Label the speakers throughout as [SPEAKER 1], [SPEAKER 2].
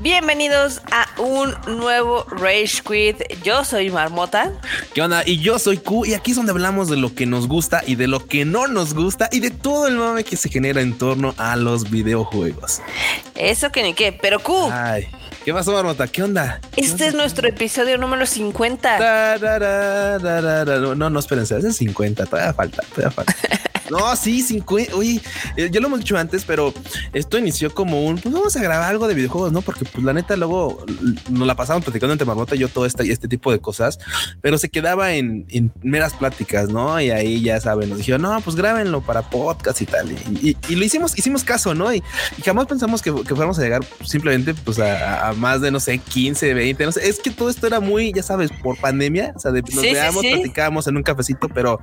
[SPEAKER 1] Bienvenidos a un nuevo Rage Quit. Yo soy Marmota.
[SPEAKER 2] ¿Qué onda? Y yo soy Q y aquí es donde hablamos de lo que nos gusta y de lo que no nos gusta y de todo el mame que se genera en torno a los videojuegos.
[SPEAKER 1] Eso que ni qué, pero Q.
[SPEAKER 2] Ay. ¿Qué pasó, Marmota? ¿Qué onda?
[SPEAKER 1] Este es nuestro episodio número 50.
[SPEAKER 2] no, no, espérense, es 50, todavía falta, todavía falta. No, sí, 50. Oye, eh, ya lo hemos dicho antes, pero esto inició como un, pues vamos a grabar algo de videojuegos, ¿no? Porque pues la neta luego nos la pasamos platicando entre Marmota y yo todo este, este tipo de cosas, pero se quedaba en, meras pláticas, ¿no? Y ahí ya saben, nos dijeron, no, pues grábenlo para podcast y tal. Y, lo hicimos, hicimos caso, ¿no? Y, jamás pensamos que, fuéramos a llegar simplemente pues a, más de, no sé, 15, 20, no sé. Es que todo esto era muy, ya sabes, por pandemia, o sea, de, nos veamos, platicábamos en un cafecito, pero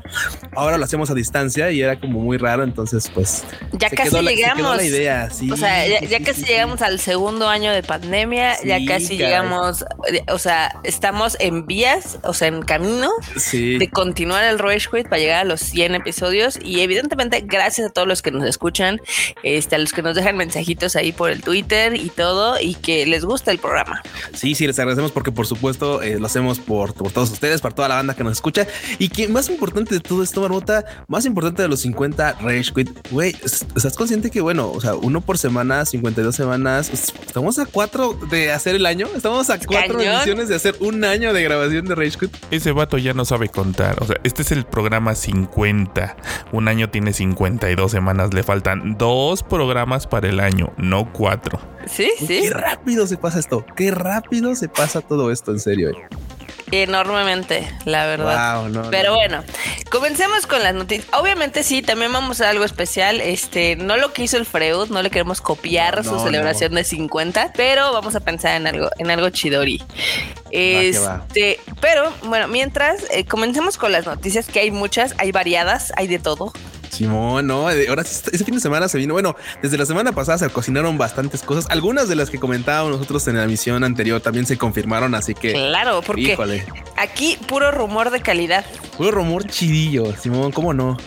[SPEAKER 2] ahora lo hacemos a distancia y era como muy raro, entonces pues
[SPEAKER 1] ya casi llegamos. La idea, o sea, ya, casi llegamos al segundo año de pandemia, ya casi llegamos, o sea, estamos en vías, o sea, en camino de continuar el Rage Quit para llegar a los 100 episodios. Y evidentemente gracias a todos los que nos escuchan, este, a los que nos dejan mensajitos ahí por el Twitter y todo y que les gusta el programa.
[SPEAKER 2] Sí, sí, les agradecemos porque por supuesto eh, lo hacemos por, por todos ustedes, para toda la banda que nos escucha. Y que más importante de todo esto, Marmota, más importante de los 50 Rage Quit, güey, ¿estás consciente que, bueno, o sea, uno por semana, 52 semanas, estamos a cuatro de hacer el año, estamos a cuatro ediciones de hacer un año de grabación de Rage Quit?
[SPEAKER 3] Ese vato ya no sabe contar, o sea, este es el programa 50, un año tiene 52 semanas, le faltan dos programas para el año, no cuatro.
[SPEAKER 1] Sí, sí.
[SPEAKER 2] Qué rápido se pasa esto, qué rápido se pasa todo esto, en serio. Eh
[SPEAKER 1] enormemente, la verdad. Pero bueno, comencemos con las noticias. Obviamente sí, también vamos a algo especial. Este, no lo que hizo el Freud, no le queremos copiar su celebración de 50, pero vamos a pensar en algo, en algo chidori. Este, pero bueno, mientras eh, comencemos con las noticias, que hay muchas, hay variadas, hay de todo.
[SPEAKER 2] Simón, no, ahora ese fin de semana se vino. Bueno, desde la semana pasada se cocinaron bastantes cosas. Algunas de las que comentábamos nosotros en la emisión anterior también se confirmaron, así que.
[SPEAKER 1] Claro, porque aquí puro rumor de calidad.
[SPEAKER 2] Puro rumor chidillo, Simón, ¿cómo no?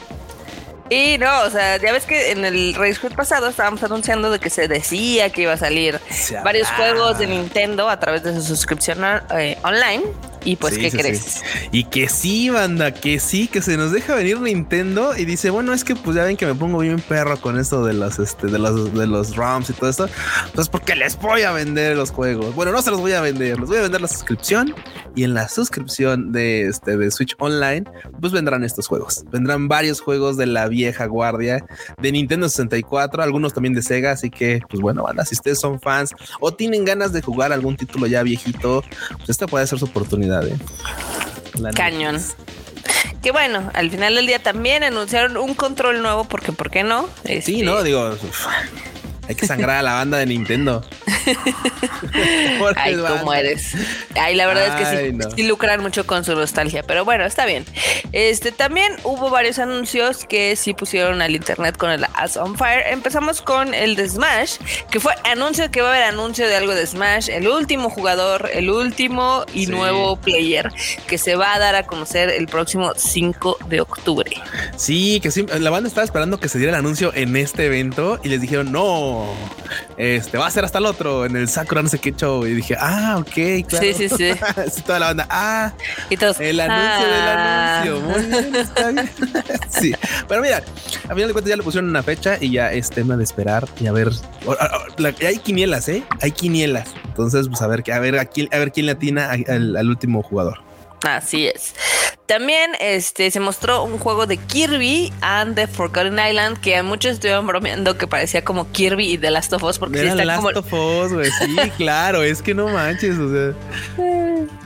[SPEAKER 1] Y no, o sea, ya ves que en el Race pasado estábamos anunciando de que se decía que iba a salir varios juegos de Nintendo a través de su suscripción eh, online. Y pues, ¿qué crees?
[SPEAKER 2] Y que sí, banda, que sí, que se nos deja venir Nintendo y dice, bueno, es que pues ya ven que me pongo bien perro con esto de los, este, de los, de los ROMs y todo esto. Pues porque les voy a vender los juegos. Bueno, no se los voy a vender, les voy a vender la suscripción y en la suscripción de, este, de Switch Online, pues vendrán estos juegos. Vendrán varios juegos de la vieja guardia de Nintendo 64, algunos también de Sega. Así que, pues bueno, banda, si ustedes son fans o tienen ganas de jugar algún título ya viejito, pues esta puede ser su oportunidad ¿eh?
[SPEAKER 1] Cañón. Que bueno, al final del día también anunciaron un control nuevo, porque ¿por qué no?
[SPEAKER 2] Sí, no, este, digo, hay que sangrar a la banda de Nintendo.
[SPEAKER 1] Ay, cómo eres. Ay, la verdad es que sí, lucran mucho con su nostalgia, pero bueno, está bien. Este también hubo varios anuncios que sí pusieron al internet con el As on Fire. Empezamos con el de Smash, que fue anuncio que va a haber anuncio de algo de Smash, el último jugador, el último y nuevo player que se va a dar a conocer el próximo 5 de octubre.
[SPEAKER 2] Sí, que sí, la banda estaba esperando que se diera el anuncio en este evento y les dijeron, "No, este va a ser hasta el otro en el Sakura no sé qué show. Y dije, ah, ok, claro.
[SPEAKER 1] Sí, sí, sí.
[SPEAKER 2] toda la banda, ah,
[SPEAKER 1] y todos,
[SPEAKER 2] el anuncio del ah". anuncio. Muy bien, está bien. sí, pero mira, a final de cuentas ya le pusieron una fecha y ya es tema de esperar y a ver. Hay quinielas, ¿eh? Hay quinielas. Entonces, pues a ver, a ver, a quién, a ver quién le atina al último jugador.
[SPEAKER 1] Así es. También este, se mostró un juego de Kirby and the Forgotten Island que a muchos estuvieron bromeando que parecía como Kirby y The Last of Us porque
[SPEAKER 2] Era Last of Us, güey. Sí, claro, es que no manches, o sea.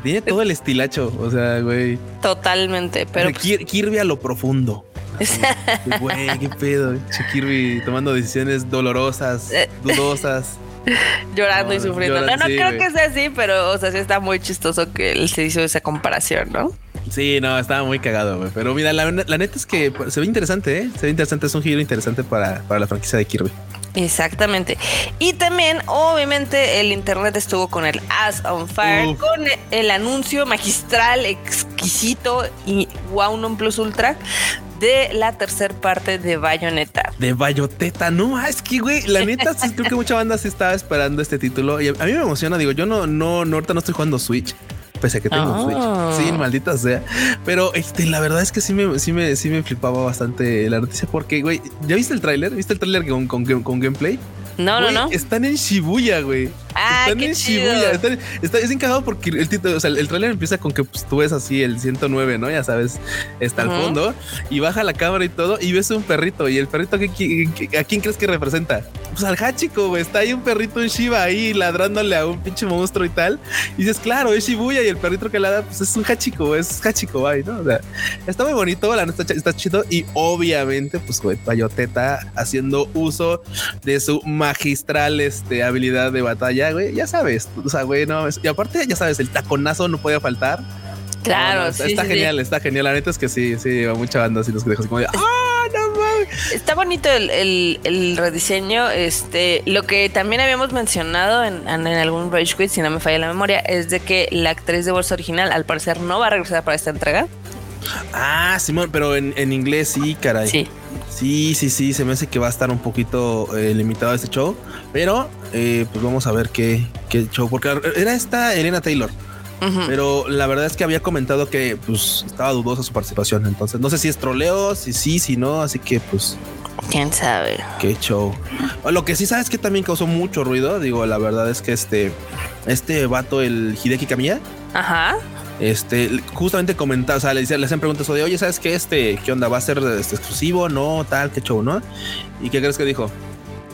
[SPEAKER 2] tiene todo el estilacho, o sea, güey.
[SPEAKER 1] Totalmente, pero
[SPEAKER 2] pues Kirby a lo profundo. Güey, qué pedo. Kirby tomando decisiones dolorosas, eh. dudosas.
[SPEAKER 1] llorando y sufriendo. no, no creo que sea así, pero o sea, sí está muy chistoso que él se hizo esa comparación, ¿no?
[SPEAKER 2] Sí, no, estaba muy cagado, güey. Pero mira, la, neta es que se ve interesante, ¿eh? Se ve interesante, es un giro interesante para, para la franquicia de Kirby.
[SPEAKER 1] Exactamente. Y también, obviamente, el internet estuvo con el As on Fire, con el anuncio magistral, exquisito y wow, non plus ultra de la tercera parte de Bayonetta.
[SPEAKER 2] De Bayonetta, no, es que güey, la neta sí, creo que mucha banda se estaba esperando este título y a mí me emociona, digo, yo no, no, no ahorita no estoy jugando Switch, pese a que tengo un Switch.
[SPEAKER 1] Ah.
[SPEAKER 2] Sí, maldita sea. Pero este, la verdad es que sí me, sí me, sí me flipaba bastante la noticia porque, güey, ¿ya viste el tráiler? ¿Viste el tráiler con, con, con gameplay?
[SPEAKER 1] No, no, no.
[SPEAKER 2] Están en Shibuya, güey.
[SPEAKER 1] Ah,
[SPEAKER 2] están
[SPEAKER 1] qué
[SPEAKER 2] en
[SPEAKER 1] chido.
[SPEAKER 2] Shibuya. Están- está, es encajado porque el título, o sea, el trailer empieza con que pues, tú ves así el 109, ¿no? Ya sabes, está al
[SPEAKER 1] Ujú.
[SPEAKER 2] fondo y baja la cámara y todo y ves un perrito. ¿Y el perrito qué- qué- qué- a quién crees que representa? Pues al Hachiko, güey. Está ahí un perrito en Shiba ahí ladrándole a un pinche monstruo y tal. Y dices, claro, es Shibuya y el perrito que ladra, pues es un Hachiko, es Hachiko, güey, ¿no? O sea, está muy bonito, la neta está, está chido y obviamente, pues, güey, Bayoteta haciendo uso de su magistral este, habilidad de batalla, güey, ya sabes, o sea, güey, no, y aparte, ya sabes, el taconazo no podía faltar.
[SPEAKER 1] Claro,
[SPEAKER 2] No, no,
[SPEAKER 1] sí,
[SPEAKER 2] está
[SPEAKER 1] sí, sí.
[SPEAKER 2] genial, está genial, la neta es que sí, sí, mucha banda así nos deja así como de, ah, no mames.
[SPEAKER 1] Está bonito el, el- el rediseño. Este, lo que también habíamos mencionado en, en- en algún Rage Quit, si no me falla la memoria, es de que la actriz de voz original, al parecer, no va a regresar para esta entrega.
[SPEAKER 2] Ah, Simón, pero en, en inglés sí, caray.
[SPEAKER 1] Sí.
[SPEAKER 2] Sí, sí, sí, se me hace que va a estar un poquito eh, limitado este show, pero eh, pues vamos a ver qué, qué show, porque era esta Elena Taylor. Pero la verdad es que había comentado que pues estaba dudosa su participación. Entonces no sé si es troleo, si sí, si no. Así que pues
[SPEAKER 1] Quién sabe.
[SPEAKER 2] qué show. O Lo que sí sabes que también causó mucho ruido. Digo, la verdad es que este, este vato, el Hideki Kamiya,
[SPEAKER 1] Ajá.
[SPEAKER 2] Este justamente comentaba, o sea, le, decía- le hacían preguntas de oye, ¿sabes qué? Este, ¿qué onda? ¿Va a ser este, exclusivo? No, tal, qué show, ¿no? ¿Y qué crees que dijo?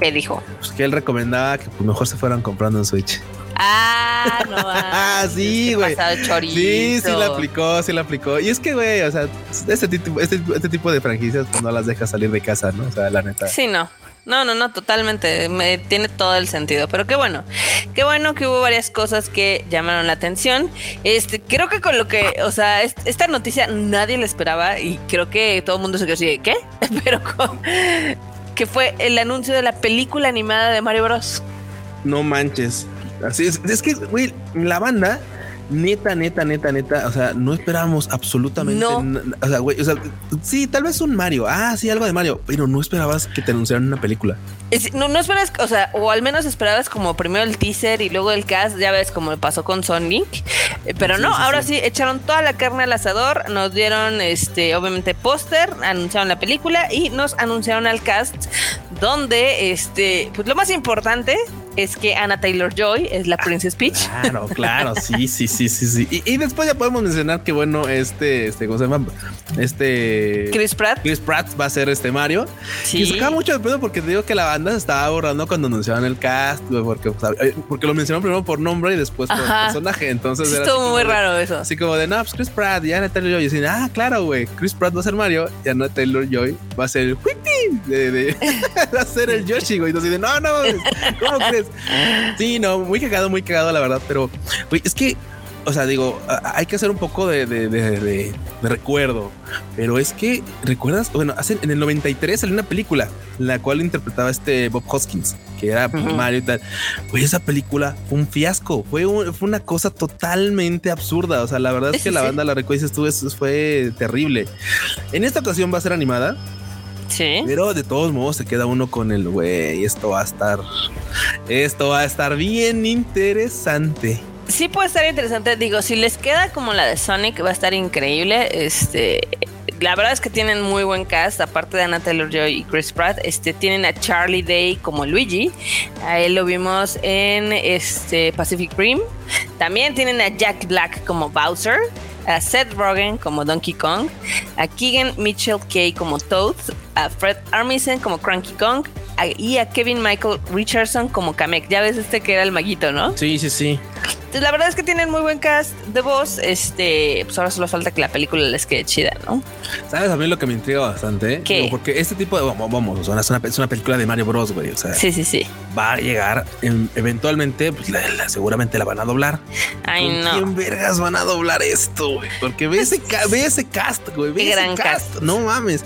[SPEAKER 1] ¿Qué dijo?
[SPEAKER 2] Pues que él recomendaba que pues, mejor se fueran comprando en Switch.
[SPEAKER 1] Ah, no.
[SPEAKER 2] Ah, sí, güey. Sí, sí la aplicó, sí la aplicó. Y es que, güey, o sea, este tipo, este, este tipo de franquicias pues, no las deja salir de casa, ¿no? O sea, la neta.
[SPEAKER 1] Sí, no. No, no, no, totalmente. Me tiene todo el sentido. Pero qué bueno. Qué bueno que hubo varias cosas que llamaron la atención. Este, creo que con lo que, o sea, es- esta noticia nadie la esperaba y creo que todo el mundo se quedó así ¿qué? Pero con que fue el anuncio de la película animada de Mario Bros.
[SPEAKER 2] No manches. Así es. Es que, güey, la banda, neta, neta, neta, neta, o sea, no esperábamos absolutamente.
[SPEAKER 1] No.
[SPEAKER 2] O sea, güey, o sea, sí, tal vez un Mario. Ah, sí, algo de Mario, pero no esperabas que te anunciaran una película.
[SPEAKER 1] Es- no, no esperas, o sea, o al menos esperabas como primero el teaser y luego el cast, ya ves como pasó con Sonic, Eh, pero
[SPEAKER 2] Sí,
[SPEAKER 1] no,
[SPEAKER 2] sí,
[SPEAKER 1] ahora
[SPEAKER 2] sí.
[SPEAKER 1] sí. echaron toda la carne al asador, nos dieron este, obviamente póster, anunciaron la película y nos anunciaron al cast, donde este, pues lo más importante es que Anna Taylor Joy es la Princess Peach.
[SPEAKER 2] Claro, claro, sí, sí, sí, sí, sí. Y, y después ya podemos mencionar que, bueno, este, este, ¿cómo se llama? Este.
[SPEAKER 1] Chris Pratt.
[SPEAKER 2] Chris Pratt va a ser este Mario.
[SPEAKER 1] Sí.
[SPEAKER 2] Y sacaba mucho de pedo porque te digo que la banda se estaba borrando cuando anunciaron el cast, porque, eh, porque lo mencionaron primero por nombre y después por
[SPEAKER 1] Ajá.
[SPEAKER 2] personaje. Entonces
[SPEAKER 1] Sí,
[SPEAKER 2] era
[SPEAKER 1] estuvo muy
[SPEAKER 2] de-
[SPEAKER 1] raro eso.
[SPEAKER 2] Así como de, no, pues Chris Pratt, ya Taylor Joy. Y así, ah, claro, güey, Chris Pratt va a ser Mario y Anna Taylor Joy va a ser el Whippy de, de- va a ser el Yoshi, güey. Entonces, no, no, ¿cómo crees? Sí, no, muy cagado, muy cagado, la verdad. Pero, güey, es que, o sea, digo, hay que hacer un poco de, de, de- de- de recuerdo. Pero es que, ¿recuerdas? Bueno, hace, en el 93 salió una película, la cual interpretaba este Bob Hoskins, que era pues,
[SPEAKER 1] Ujú.
[SPEAKER 2] Mario y tal. Güey, esa película fue un fiasco, fue, un- fue una cosa totalmente absurda. O sea, la verdad es que
[SPEAKER 1] sí,
[SPEAKER 2] la
[SPEAKER 1] sí.
[SPEAKER 2] banda, la recuerdas, tú, eso fue terrible. En esta ocasión va a ser animada,
[SPEAKER 1] Sí.
[SPEAKER 2] pero de todos modos se queda uno con el güey. Esto va a estar, esto va a estar bien interesante.
[SPEAKER 1] Sí puede estar interesante. Digo, si les queda como la de Sonic, va a estar increíble. Este, la verdad es que tienen muy buen cast, aparte de Anna Taylor Joy y Chris Pratt. Este, tienen a Charlie Day como Luigi. A él lo vimos en este Pacific Rim. También tienen a Jack Black como Bowser. A Seth Rogen como Donkey Kong. A Keegan Mitchell Kay como Toad. A Fred Armisen como Cranky Kong. a- y a Kevin Michael Richardson como Kamek. Ya ves este que era el maguito, ¿no?
[SPEAKER 2] Sí, sí, sí.
[SPEAKER 1] Entonces, la verdad es que tienen muy buen cast de voz. Este, pues ahora solo falta que la película les quede chida, ¿no?
[SPEAKER 2] ¿Sabes a mí lo que me intriga bastante? eh? Porque este tipo de. Vamos, vamos, o sea, es, una, es una película de Mario Bros, güey. O sea,
[SPEAKER 1] Sí, sí, sí.
[SPEAKER 2] va a llegar en- eventualmente, pues la- la- seguramente la van a doblar.
[SPEAKER 1] Ay,
[SPEAKER 2] ¿Con
[SPEAKER 1] no.
[SPEAKER 2] quién vergas van a doblar esto, güey? Porque ve ese, ve ese cast, güey. Ve
[SPEAKER 1] Qué
[SPEAKER 2] ese
[SPEAKER 1] gran
[SPEAKER 2] cast.
[SPEAKER 1] cast.
[SPEAKER 2] No mames.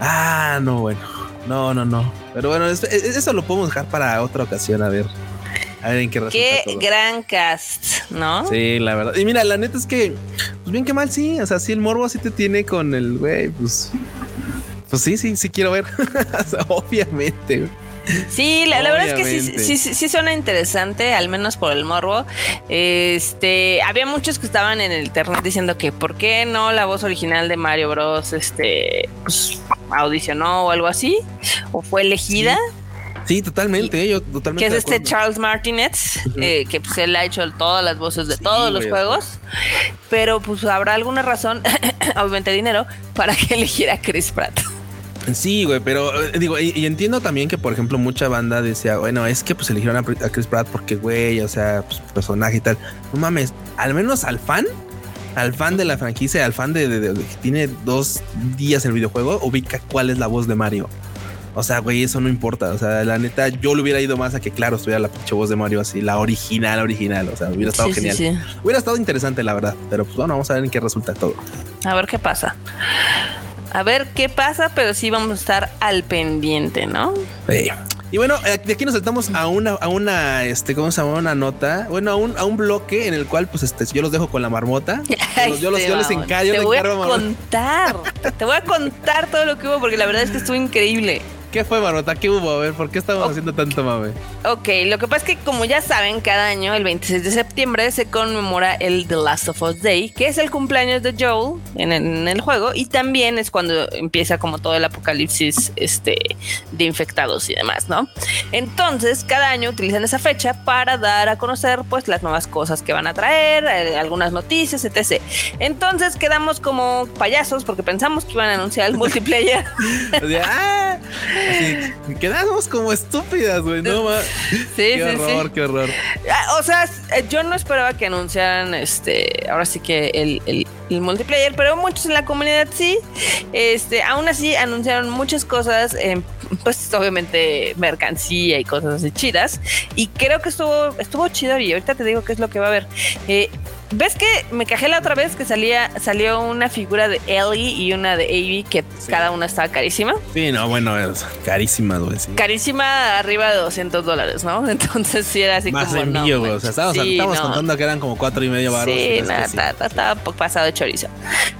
[SPEAKER 2] Ah, no, bueno. No, no, no. Pero bueno, es- es- eso lo podemos dejar para otra ocasión, a ver. A ver en qué resulta
[SPEAKER 1] Qué
[SPEAKER 2] todo.
[SPEAKER 1] gran cast, ¿no?
[SPEAKER 2] Sí, la verdad. Y mira, la neta es que, pues bien que mal, sí. O sea, sí, el morbo sí te tiene con el güey, pues. pues sí, sí, sí quiero ver. Obviamente.
[SPEAKER 1] Sí, la, verdad es que sí, sí, sí, sí, suena interesante, al menos por el morbo. Este, había muchos que estaban en el internet diciendo que por qué no la voz original de Mario Bros. Este, pues, audicionó o algo así, o fue elegida.
[SPEAKER 2] Sí. Totalmente, yo totalmente.
[SPEAKER 1] Que es este Charles Martinez, eh, que pues él ha hecho todas las voces de todos los juegos, pero pues habrá alguna razón, obviamente dinero, para que eligiera a Chris Pratt.
[SPEAKER 2] Sí, güey, pero eh, digo, y, entiendo también que, por ejemplo, mucha banda decía, bueno, es que pues eligieron a, Chris Pratt porque, güey, o sea, pues, personaje y tal. No mames, al menos al fan, al fan de la franquicia, al fan de, que tiene dos días el videojuego, ubica cuál es la voz de Mario. O sea, güey, eso no importa. O sea, la neta, yo le hubiera ido más a que, claro, estuviera la pinche voz de Mario así, la original, original. O sea, hubiera estado genial. Hubiera estado interesante, la verdad. Pero pues bueno, vamos a ver en qué resulta todo.
[SPEAKER 1] A ver qué pasa a ver qué pasa, pero sí vamos a estar al pendiente, ¿no?
[SPEAKER 2] Sí. Y bueno, eh, de aquí nos saltamos a una, a una, este, ¿cómo se llama? Una nota, bueno, a un, a un bloque en el cual, pues, este, yo los dejo con la marmota. Yo, los, yo, les encargo.
[SPEAKER 1] Te voy a contar, te voy a contar todo lo que hubo porque la verdad es que estuvo increíble.
[SPEAKER 2] ¿Qué fue, Marota? ¿Qué hubo? A ver, ¿por qué estamos haciendo tanto mame?
[SPEAKER 1] Ok, lo que pasa es que como ya saben, cada año, el 26 de septiembre, se conmemora el The Last of Us Day, que es el cumpleaños de Joel en el, juego, y también es cuando empieza como todo el apocalipsis este, de infectados y demás, ¿no? Entonces, cada año utilizan esa fecha para dar a conocer pues las nuevas cosas que van a traer, eh, algunas noticias, etc. Entonces quedamos como payasos porque pensamos que iban a anunciar el multiplayer.
[SPEAKER 2] o sea, ¡ah! Quedamos como estúpidas, güey. No más. Sí, qué horror, qué horror.
[SPEAKER 1] Ah, o sea, eh, yo no esperaba que anunciaran este. Ahora sí que el, el, multiplayer, pero muchos en la comunidad sí. Este, aún así anunciaron muchas cosas. pues obviamente mercancía y cosas así chidas. Y creo que estuvo, estuvo chido. Y ahorita te digo qué es lo que va a haber. Eh, ¿Ves que me cajé la otra vez que salía salió una figura de Ellie y una de Abby que cada una estaba carísima?
[SPEAKER 2] Sí, no, bueno, es carísima, güey.
[SPEAKER 1] Carísima arriba de 200 dólares, ¿no? Entonces sí era así
[SPEAKER 2] Más como. envío, güey. o sea, estábamos, contando que eran como cuatro y medio baros.
[SPEAKER 1] Sí, nada, estaba pasado de chorizo.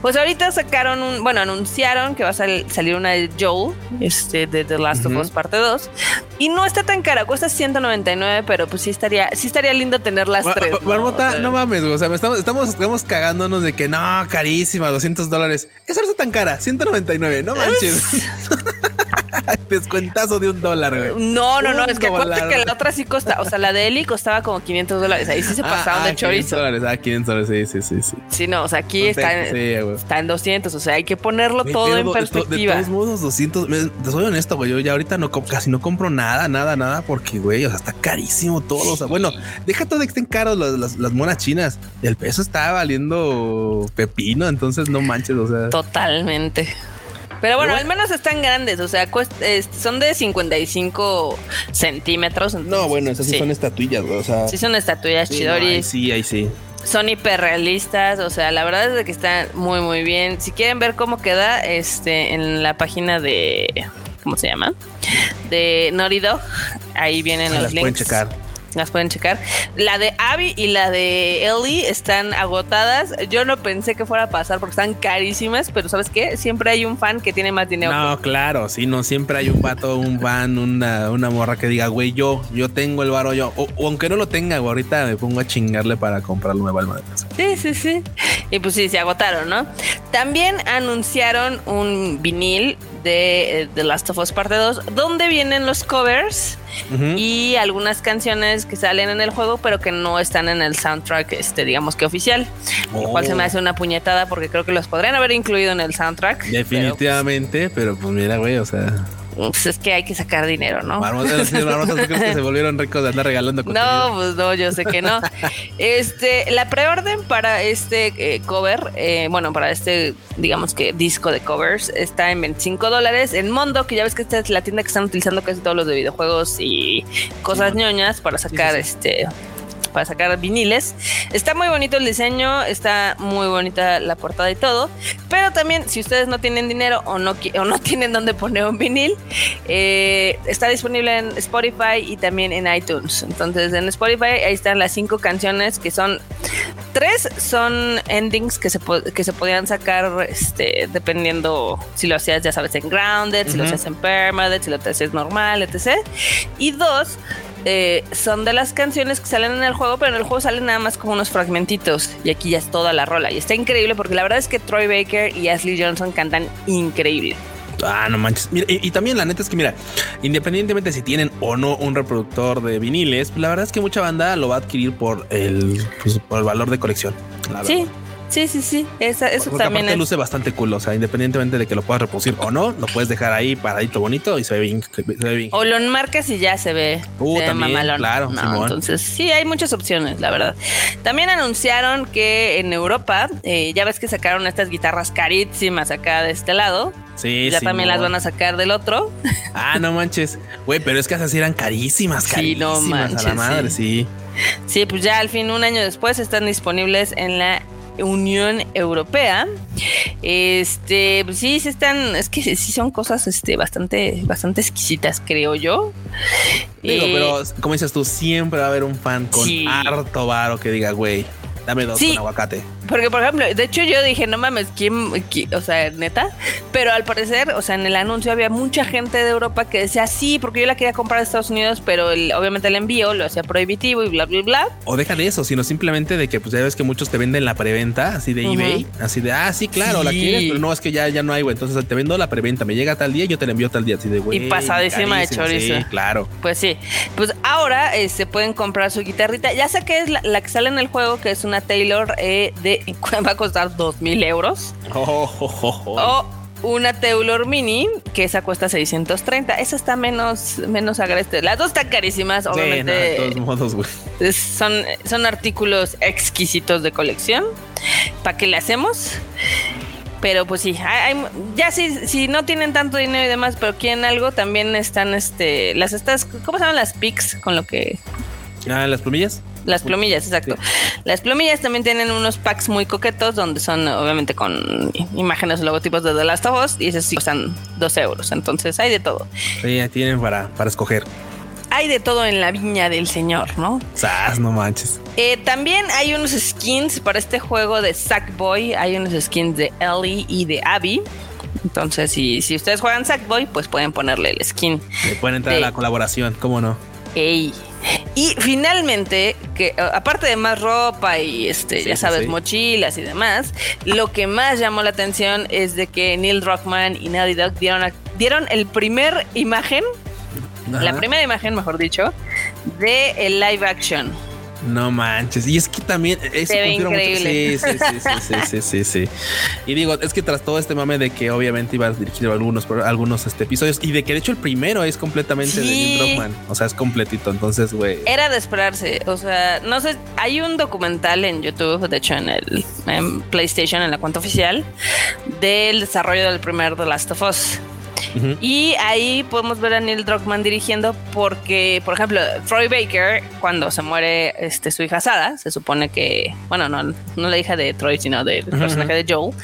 [SPEAKER 1] Pues ahorita sacaron un, bueno, anunciaron que va a salir una de Joel, este, de The Last of Us parte 2. Y no está tan cara, cuesta 199, pero pues sí estaría, sí estaría lindo tener las tres.
[SPEAKER 2] Barbota, no, mames, güey. O sea, estamos, estamos, estamos, cagándonos de que no, carísima, 200 dólares. ¿Qué está tan cara? 199, no manches. Descuentazo de un dólar, güey.
[SPEAKER 1] No, no, no, es que acuérdate que la otra sí costa, o sea, la de Eli costaba como 500 dólares. Ahí sí se ah, pasaron ah, de chorizo.
[SPEAKER 2] 500 dólares, ah, 500 dólares, sí, sí, sí.
[SPEAKER 1] Sí, no, o sea, aquí está, en, está en 200, o sea, hay que ponerlo todo en perspectiva.
[SPEAKER 2] de todos modos, 200, te soy honesto, güey, yo ya ahorita no casi no compro nada, nada, nada, porque, güey, o sea, está carísimo todo. O sea, bueno, deja todo de que estén caros las, las monas chinas. El peso está valiendo pepino, entonces no manches, o sea.
[SPEAKER 1] Totalmente. Pero bueno, al menos están grandes, o sea, son de 55 centímetros.
[SPEAKER 2] no, bueno, esas sí, son estatuillas, o sea.
[SPEAKER 1] Sí, son estatuillas sí, ahí
[SPEAKER 2] sí, ahí sí.
[SPEAKER 1] Son hiperrealistas, o sea, la verdad es que están muy, muy bien. Si quieren ver cómo queda, este, en la página de. ¿Cómo se llama? De Dog. Ahí vienen los links. Pueden checar las pueden checar. La de Abby y la de Ellie están agotadas. Yo no pensé que fuera a pasar porque están carísimas, pero ¿sabes qué? Siempre hay un fan que tiene más dinero.
[SPEAKER 2] No, claro, sí, no, siempre hay un vato, un fan, una, una morra que diga, güey, yo, yo tengo el varo yo. O, aunque no lo tenga, ahorita me pongo a chingarle para comprarlo nueva alma
[SPEAKER 1] Sí, sí, sí. Y pues sí, se agotaron, ¿no? También anunciaron un vinil de eh, The Last of Us Parte 2, donde vienen los covers y algunas canciones que salen en el juego, pero que no están en el soundtrack, este, digamos que oficial. Lo cual se me oh. hace una puñetada porque creo que los podrían haber incluido en el soundtrack.
[SPEAKER 2] Definitivamente, pero pues mira, güey, o sea
[SPEAKER 1] pues es que hay que sacar dinero, ¿no?
[SPEAKER 2] que se volvieron ricos de andar regalando
[SPEAKER 1] contenido? No, pues no, yo sé que no. este, la preorden para este eh, cover, eh, bueno, para este, digamos que disco de covers, está en 25 dólares. En Mondo, que ya ves que esta es la tienda que están utilizando casi todos los de videojuegos y cosas ñoñas para sacar este para sacar viniles. Está muy bonito el diseño, está muy bonita la portada y todo, pero también si ustedes no tienen dinero o no, o no tienen dónde poner un vinil, eh, está disponible en Spotify y también en iTunes. Entonces en Spotify ahí están las cinco canciones que son tres son endings que se, que se podían sacar este, dependiendo si lo hacías, ya sabes, en Grounded, si lo hacías en Permadeath, si lo hacías normal, etc. Y dos eh, son de las canciones que salen en el juego, pero en el juego salen nada más como unos fragmentitos y aquí ya es toda la rola. Y está increíble porque la verdad es que Troy Baker y Ashley Johnson cantan increíble.
[SPEAKER 2] Ah, no manches. y, también la neta es que, mira, independientemente si tienen o no un reproductor de viniles, la verdad es que mucha banda lo va a adquirir por el, pues, por el valor de colección.
[SPEAKER 1] sí, Sí, sí, sí. eso también
[SPEAKER 2] es. luce bastante cool. O sea, independientemente de que lo puedas reproducir o no, lo puedes dejar ahí paradito bonito y se ve bien.
[SPEAKER 1] O lo enmarcas y ya se ve.
[SPEAKER 2] Uh, también, Claro,
[SPEAKER 1] entonces sí, hay muchas opciones, la verdad. También anunciaron que en Europa, eh, ya ves que sacaron estas guitarras carísimas acá de este lado.
[SPEAKER 2] Sí,
[SPEAKER 1] ya también las van a sacar del otro.
[SPEAKER 2] Ah, no manches. Güey, pero es que esas eran carísimas, carísimas sí, no manches, a la madre, sí.
[SPEAKER 1] Sí, pues ya al fin, un año después, están disponibles en la Unión Europea. Este, pues sí, se están, es que sí son cosas este, bastante, bastante exquisitas, creo yo.
[SPEAKER 2] Digo, pero eh, como dices tú, siempre va a haber un fan con harto varo que diga, güey, dame dos con aguacate.
[SPEAKER 1] Porque, por ejemplo, de hecho yo dije, no mames, ¿quién, O sea, neta. Pero al parecer, o sea, en el anuncio había mucha gente de Europa que decía, sí, porque yo la quería comprar de Estados Unidos, pero obviamente el envío lo hacía prohibitivo y bla, bla, bla.
[SPEAKER 2] O deja de eso, sino simplemente de que, pues ya ves que muchos te venden la preventa, así de eBay, así de, ah, sí, claro, la quieres, pero no, es que ya, ya no hay, güey. Entonces te vendo la preventa, me llega tal día y yo te la envío tal día, así de, güey.
[SPEAKER 1] Y pasadísima de chorizo.
[SPEAKER 2] Sí, claro.
[SPEAKER 1] Pues sí. Pues ahora se este, pueden comprar su guitarrita. Ya sé que es la, que sale en el juego, que es una Taylor eh, de. Va a costar dos mil euros. O una Taylor Mini, que esa cuesta 630. Esa está menos, menos agreste. Las dos están carísimas, obviamente. de
[SPEAKER 2] todos modos, güey.
[SPEAKER 1] Son, son artículos exquisitos de colección. ¿Para qué le hacemos? pero pues sí, ya si, si no tienen tanto dinero y demás, pero quieren algo, también están este las estas, ¿cómo se llaman las pics con lo que
[SPEAKER 2] Ah, las plumillas.
[SPEAKER 1] Las plumillas, exacto. Las plumillas también tienen unos packs muy coquetos donde son obviamente con imágenes o logotipos de The Last of Us y esos sí cuestan 12 euros. Entonces hay de todo.
[SPEAKER 2] Sí, tienen para, para escoger.
[SPEAKER 1] Hay de todo en la viña del señor, ¿no?
[SPEAKER 2] Sas, no manches.
[SPEAKER 1] Eh, también hay unos skins para este juego de Sackboy. Hay unos skins de Ellie y de Abby. Entonces, si, si ustedes juegan Sackboy, pues pueden ponerle el skin.
[SPEAKER 2] Le pueden entrar a la colaboración, ¿cómo no?
[SPEAKER 1] Ey, y finalmente, que aparte de más ropa y este, ya sabes, mochilas y demás, lo que más llamó la atención es de que Neil Druckmann y Naughty Dog dieron, dieron el primer imagen, la primera imagen, mejor dicho, de el live action
[SPEAKER 2] no manches. Y es que también
[SPEAKER 1] eso increíble.
[SPEAKER 2] Sí, sí, sí, sí, sí, sí, Y digo, es que tras todo este mame de que obviamente iba a dirigir algunos, algunos este, episodios y de que de hecho el primero es completamente de Neil Druckmann. O sea, es completito. Entonces, güey.
[SPEAKER 1] Era de esperarse. O sea, no sé, hay un documental en YouTube, de hecho en el PlayStation, en la cuenta oficial, del desarrollo del primer The Last of Us. Y ahí podemos ver a Neil Druckmann dirigiendo porque, por ejemplo, Troy Baker, cuando se muere este, su hija Sada, se supone que, bueno, no, no la hija de Troy, sino del personaje de Joel,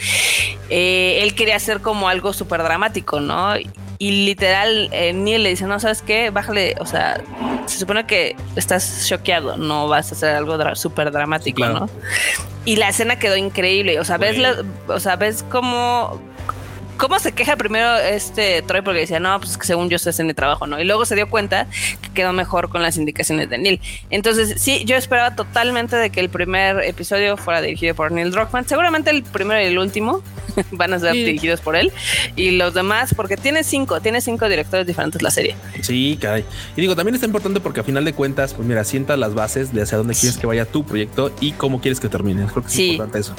[SPEAKER 1] eh, él quería hacer como algo súper dramático, ¿no? Y literal, eh, Neil le dice, no, ¿sabes qué? Bájale, o sea, se supone que estás choqueado, no vas a hacer algo súper dramático, ¿no? Y la escena quedó increíble, o sea, ves, o sea, ves cómo cómo se queja primero este Troy porque decía, no, pues que según yo estoy haciendo mi trabajo, ¿no? Y luego se dio cuenta que quedó mejor con las indicaciones de Neil. Entonces, sí, yo esperaba totalmente de que el primer episodio fuera dirigido por Neil Druckmann. Seguramente el primero y el último van a ser dirigidos por él. Y los demás, porque tiene cinco, tiene cinco directores diferentes la serie.
[SPEAKER 2] Sí, caray. Y digo, también está importante porque a final de cuentas, pues mira, sienta las bases de hacia dónde quieres que vaya tu proyecto y cómo quieres que termine. Creo que es importante eso.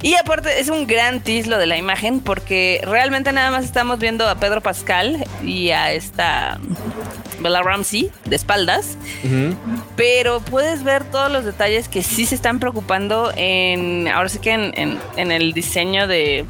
[SPEAKER 1] Y aparte, es un gran tislo de la imagen porque realmente nada más estamos viendo a Pedro Pascal y a esta Bella Ramsey de espaldas, pero puedes ver todos los detalles que sí se están preocupando en, ahora sí que en, el diseño de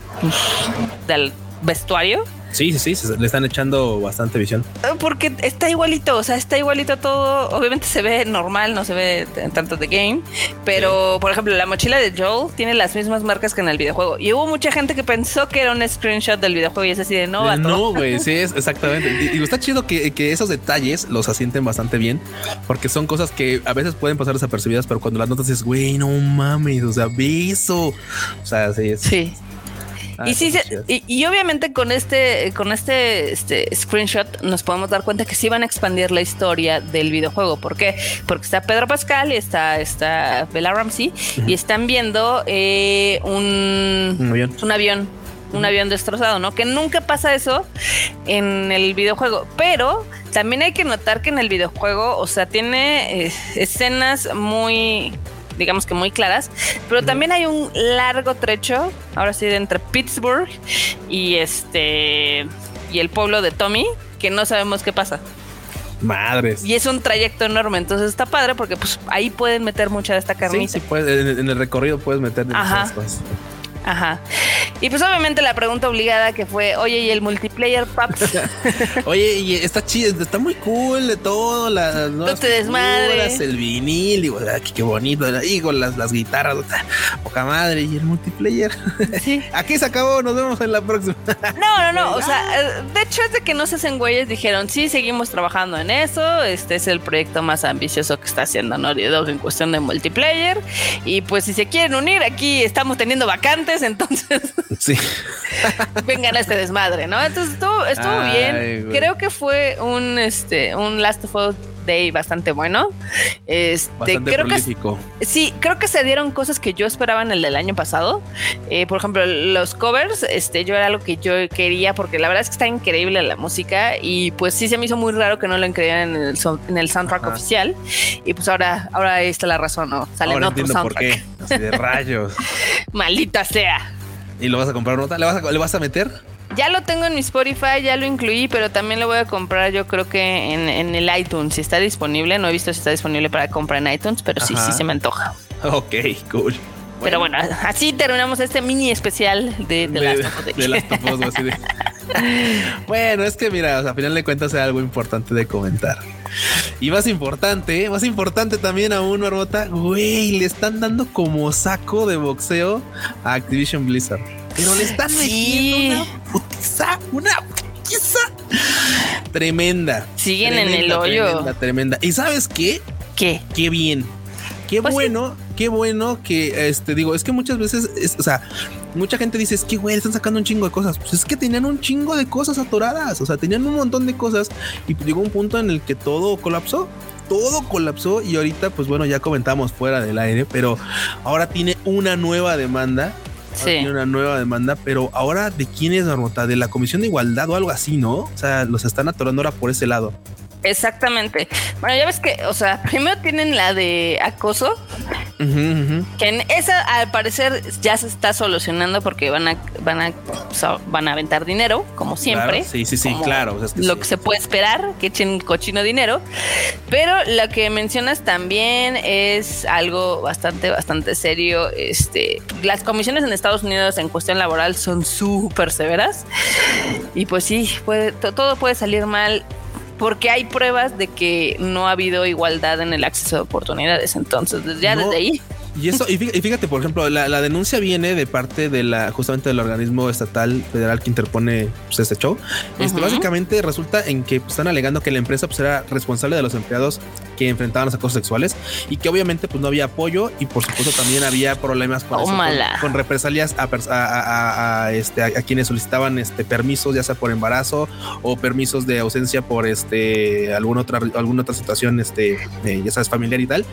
[SPEAKER 1] del vestuario.
[SPEAKER 2] Sí, sí, sí, le están echando bastante visión.
[SPEAKER 1] Eh, porque está igualito, o sea, está igualito todo. Obviamente se ve normal, no se ve tanto de game, pero por ejemplo, la mochila de Joel tiene las mismas marcas que en el videojuego. Y hubo mucha gente que pensó que era un screenshot del videojuego y es así de no.
[SPEAKER 2] No, güey, sí, es exactamente. Y, está chido que, que, esos detalles los asienten bastante bien, porque son cosas que a veces pueden pasar desapercibidas, pero cuando las notas es, güey, no mames, o sea, beso. O sea, sí es.
[SPEAKER 1] Sí. Ah, y sí, y, obviamente con este, con este, este screenshot nos podemos dar cuenta que sí van a expandir la historia del videojuego. ¿Por qué? Porque está Pedro Pascal y está, está Bella Ramsey y están viendo eh, un, un avión. Un avión. destrozado, ¿no? Que nunca pasa eso en el videojuego, pero también hay que notar que en el videojuego, o sea, tiene eh, escenas muy digamos que muy claras, pero también hay un largo trecho, ahora sí, de entre Pittsburgh y este y el pueblo de Tommy, que no sabemos qué pasa.
[SPEAKER 2] Madres.
[SPEAKER 1] Y es un trayecto enorme, entonces está padre porque pues ahí pueden meter mucha de esta carnita.
[SPEAKER 2] Sí, sí puedes, en, el recorrido puedes meter
[SPEAKER 1] Ajá. cosas. Ajá. Y pues obviamente la pregunta obligada que fue, oye, ¿y el multiplayer, paps?
[SPEAKER 2] oye, y está chido, está muy cool de todo, las
[SPEAKER 1] no te desmadres.
[SPEAKER 2] el vinil, digo, aquí qué bonito, y con las, las guitarras, poca madre, y el multiplayer. Sí. aquí se acabó, nos vemos en la próxima.
[SPEAKER 1] no, no, no, o sea, eh, de hecho es de que no se hacen güeyes, dijeron, sí, seguimos trabajando en eso, este es el proyecto más ambicioso que está haciendo Naughty Dog en cuestión de multiplayer, y pues si se quieren unir, aquí estamos teniendo vacantes entonces
[SPEAKER 2] sí.
[SPEAKER 1] vengan a este desmadre, ¿no? Entonces estuvo, estuvo bien. Creo que fue un este un Last of Us Day bastante bueno. Este,
[SPEAKER 2] bastante
[SPEAKER 1] creo
[SPEAKER 2] prolífico.
[SPEAKER 1] que sí, creo que se dieron cosas que yo esperaba en el del año pasado. Eh, por ejemplo, los covers, este, yo era algo que yo quería porque la verdad es que está increíble la música y pues sí se me hizo muy raro que no lo incluyeran en el, en el soundtrack oficial. Y pues ahora, ahora ahí está la razón, ¿no?
[SPEAKER 2] Salen otro soundtrack. Así de rayos.
[SPEAKER 1] Maldita sea.
[SPEAKER 2] ¿Y lo vas a comprar nota? ¿Le vas a, ¿Le vas a meter?
[SPEAKER 1] Ya lo tengo en mi Spotify, ya lo incluí, pero también lo voy a comprar yo creo que en, el iTunes. Si está disponible, no he visto si está disponible para comprar en iTunes, pero sí, sí se me antoja.
[SPEAKER 2] Ok, cool.
[SPEAKER 1] Pero bueno, así terminamos este mini especial de, de,
[SPEAKER 2] Last of bueno, es que mira, a final de cuentas es algo importante de comentar. Y más importante, más importante también aún, Marbota, güey, le están dando como saco de boxeo a Activision Blizzard. Pero le están metiendo una putiza, una putiza tremenda.
[SPEAKER 1] Siguen en el hoyo.
[SPEAKER 2] Tremenda, tremenda. ¿Y sabes qué?
[SPEAKER 1] ¿Qué?
[SPEAKER 2] Qué bien. Qué pues bueno, qué bueno que, este, digo, es que muchas veces, o sea, mucha gente dice, es que, güey, están sacando un chingo de cosas. Pues es que tenían un chingo de cosas atoradas, o sea, tenían un montón de cosas y llegó un punto en el que todo colapsó. Todo colapsó y ahorita, pues bueno, ya comentamos fuera del aire, pero ahora tiene una nueva demanda Tiene una nueva demanda, pero ahora de quién es Marmota, de la Comisión de Igualdad o algo así, ¿no? O sea, los están atorando ahora por ese lado.
[SPEAKER 1] Exactamente. Bueno, ya ves que, o sea, primero tienen la de acoso, que en esa al parecer ya se está solucionando porque van a van a van a aventar dinero, como siempre.
[SPEAKER 2] sí, sí, sí, claro.
[SPEAKER 1] lo que se puede esperar, que echen cochino dinero. Pero lo que mencionas también es algo bastante, bastante serio. Este, las comisiones en Estados Unidos en cuestión laboral son súper severas. Y pues sí, puede, todo puede salir mal porque hay pruebas de que no ha habido igualdad en el acceso a oportunidades. Entonces, ya desde ahí
[SPEAKER 2] y eso, y fíjate, por ejemplo, la, denuncia viene de parte de la, justamente del organismo estatal federal que interpone pues, este show. Este, básicamente resulta en que pues, están alegando que la empresa pues, era responsable de los empleados que enfrentaban los acosos sexuales y que obviamente pues no había apoyo y por supuesto también había problemas con, con, represalias a, este, a, quienes solicitaban este permisos, ya sea por embarazo o permisos de ausencia por este alguna otra alguna otra situación, este, eh, ya sabes, familiar y tal.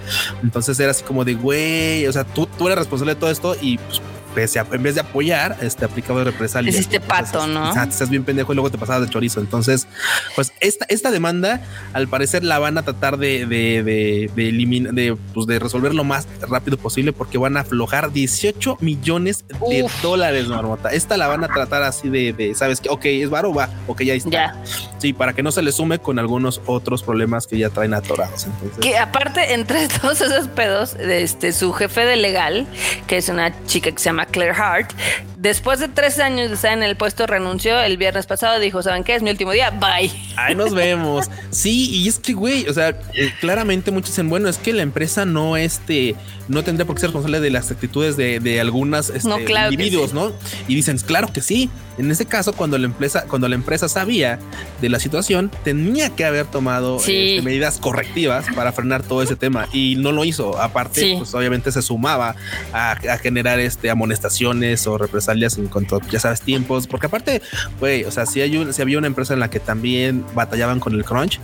[SPEAKER 2] Entonces era así como de güey o sea, tú, tú eres responsable de todo esto y pues, en vez de apoyar, este aplicado de represalia.
[SPEAKER 1] Es este pato, ¿no?
[SPEAKER 2] estás bien pendejo y luego te pasabas de chorizo. Entonces, pues esta, esta demanda, al parecer, la van a tratar de, de, de, eliminar, de, pues, de resolver lo más rápido posible porque van a aflojar 18 millones de dólares, Marmota. Esta la van a tratar así de, sabes que, ok, es varo, va, ok, ya está. Ya. Sí, para que no se le sume con algunos otros problemas que ya traen atorados. Entonces,
[SPEAKER 1] que aparte, entre todos esos pedos, este, su jefe de legal, que es una chica que se llama Claire Hart, después de tres años de estar en el puesto, renunció el viernes pasado. Dijo: ¿Saben qué? Es mi último día. Bye.
[SPEAKER 2] Ahí nos vemos. Sí, y es que, güey, o sea, eh, claramente muchos dicen: Bueno, es que la empresa no, este, no tendría por qué ser responsable de las actitudes de, de algunas este, individuos, ¿no? Y dicen: Claro que sí. En este caso, cuando la empresa, cuando la empresa sabía de la situación, tenía que haber tomado este, medidas correctivas para frenar todo ese tema y no lo hizo. Aparte, pues obviamente se sumaba a, generar este amonestaciones o represalias en cuanto, ya sabes, tiempos, porque aparte, güey, o sea, si hay si había una empresa en la que también batallaban con el crunch,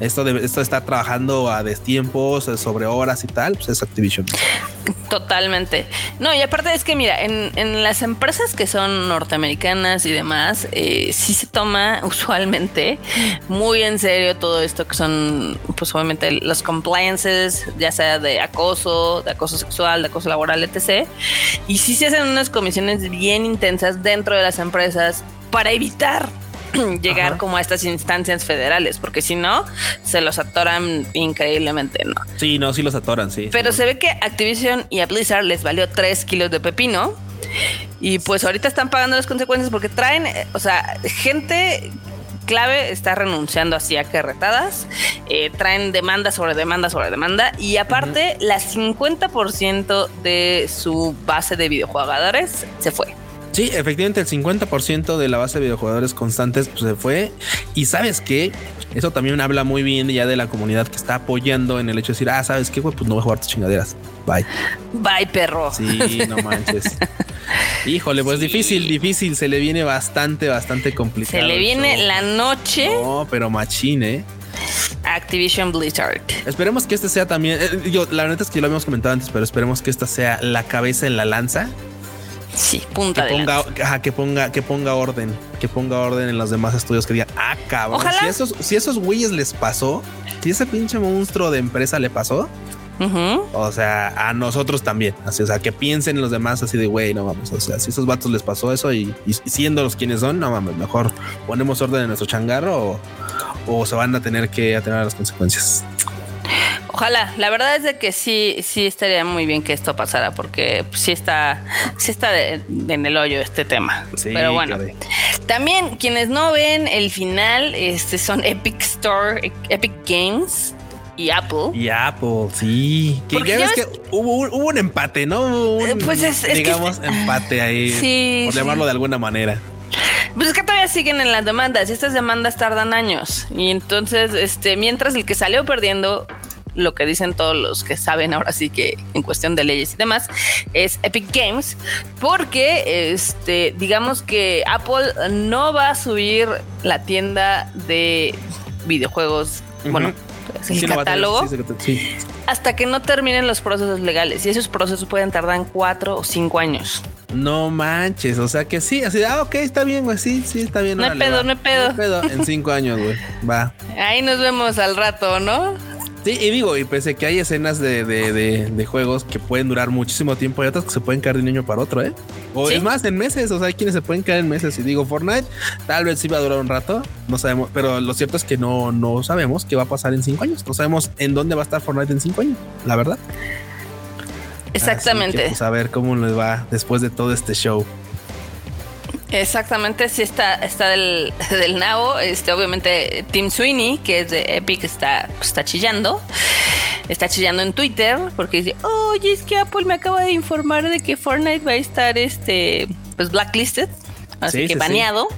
[SPEAKER 2] esto de, esto de estar trabajando a destiempos, sobre horas y tal, pues es Activision.
[SPEAKER 1] Totalmente. No, y aparte es que, mira, en, las empresas que son norteamericanas y demás, eh, sí se toma usualmente muy en serio todo esto que son, pues obviamente, los compliances, ya sea de acoso, de acoso sexual, de acoso laboral, etc. Y sí se hacen unas comisiones bien intensas dentro de las empresas para evitar llegar como a estas instancias federales, porque si no, se los atoran increíblemente, ¿no?
[SPEAKER 2] Sí, no, sí los atoran, sí.
[SPEAKER 1] Pero se ve que Activision y a Blizzard les valió 3 kilos de pepino. Y pues ahorita están pagando las consecuencias porque traen, o sea, gente clave está renunciando así a carretadas, eh, traen demanda sobre demanda sobre demanda y aparte la 50% de su base de videojugadores se fue.
[SPEAKER 2] Sí, efectivamente, el 50% de la base de videojugadores constantes pues, se fue. Y sabes qué? Eso también habla muy bien ya de la comunidad que está apoyando en el hecho de decir, ah, sabes qué, güey, pues no voy a jugar tus chingaderas. Bye.
[SPEAKER 1] Bye, perro.
[SPEAKER 2] Sí, no manches. Híjole, pues difícil, difícil. Se le viene bastante, bastante complicado.
[SPEAKER 1] Se le viene la noche.
[SPEAKER 2] No, pero machine, ¿eh?
[SPEAKER 1] Activision Blizzard.
[SPEAKER 2] Esperemos que este sea también. Eh, yo, la verdad es que lo habíamos comentado antes, pero esperemos que esta sea la cabeza en la lanza
[SPEAKER 1] Sí, punta
[SPEAKER 2] que ponga, que ponga, que ponga orden, que ponga orden en los demás estudios que digan, ah, cabrón, si esos, si esos güeyes les pasó, si ese pinche monstruo de empresa le pasó, o sea, a nosotros también, así, o sea, que piensen en los demás así de, güey, no vamos, o sea, si esos vatos les pasó eso y, siendo los quienes son, no mames, mejor ponemos orden en nuestro changarro o, o se van a tener que atener a las consecuencias.
[SPEAKER 1] Ojalá, la verdad es de que sí, sí estaría muy bien que esto pasara, porque sí está, sí está en el hoyo este tema. Pero bueno, también quienes no ven el final, este son Epic Store, Epic Games y Apple.
[SPEAKER 2] Y Apple, sí. Que ya ves que hubo, un empate, ¿no?
[SPEAKER 1] Eh, pues es,
[SPEAKER 2] digamos, empate ahí, por llamarlo de alguna manera.
[SPEAKER 1] Pues es que todavía siguen en las demandas y estas demandas tardan años. Y entonces, este, mientras el que salió perdiendo lo que dicen todos los que saben ahora sí que en cuestión de leyes y demás, es Epic Games, porque este, digamos que Apple no va a subir la tienda de videojuegos, bueno, el catálogo, hasta que no terminen los procesos legales. Y esos procesos pueden tardar cuatro o cinco años.
[SPEAKER 2] No manches, o sea que sí, así, ah, ok, está bien, güey, sí, sí, está bien.
[SPEAKER 1] No hay pedo, no hay pedo. No
[SPEAKER 2] pedo, en cinco años, güey, va.
[SPEAKER 1] Ahí nos vemos al rato, ¿no?
[SPEAKER 2] Sí, y digo, y pese que hay escenas de, de, juegos que pueden durar muchísimo tiempo, hay otras que se pueden caer de un año para otro, ¿eh? O es más, en meses, o sea, hay quienes se pueden caer en meses. Y digo, Fortnite tal vez sí va a durar un rato, no sabemos, pero lo cierto es que no, no sabemos qué va a pasar en cinco años. No sabemos en dónde va a estar Fortnite en cinco años, la verdad.
[SPEAKER 1] Exactamente.
[SPEAKER 2] Vamos a ver cómo les va después de todo este show.
[SPEAKER 1] Exactamente, sí está, está del, del nabo. Este, obviamente, Tim Sweeney, que es de Epic, está, está chillando. Está chillando en Twitter porque dice: Oye, es que Apple me acaba de informar de que Fortnite va a estar este pues blacklisted. Así que baneado.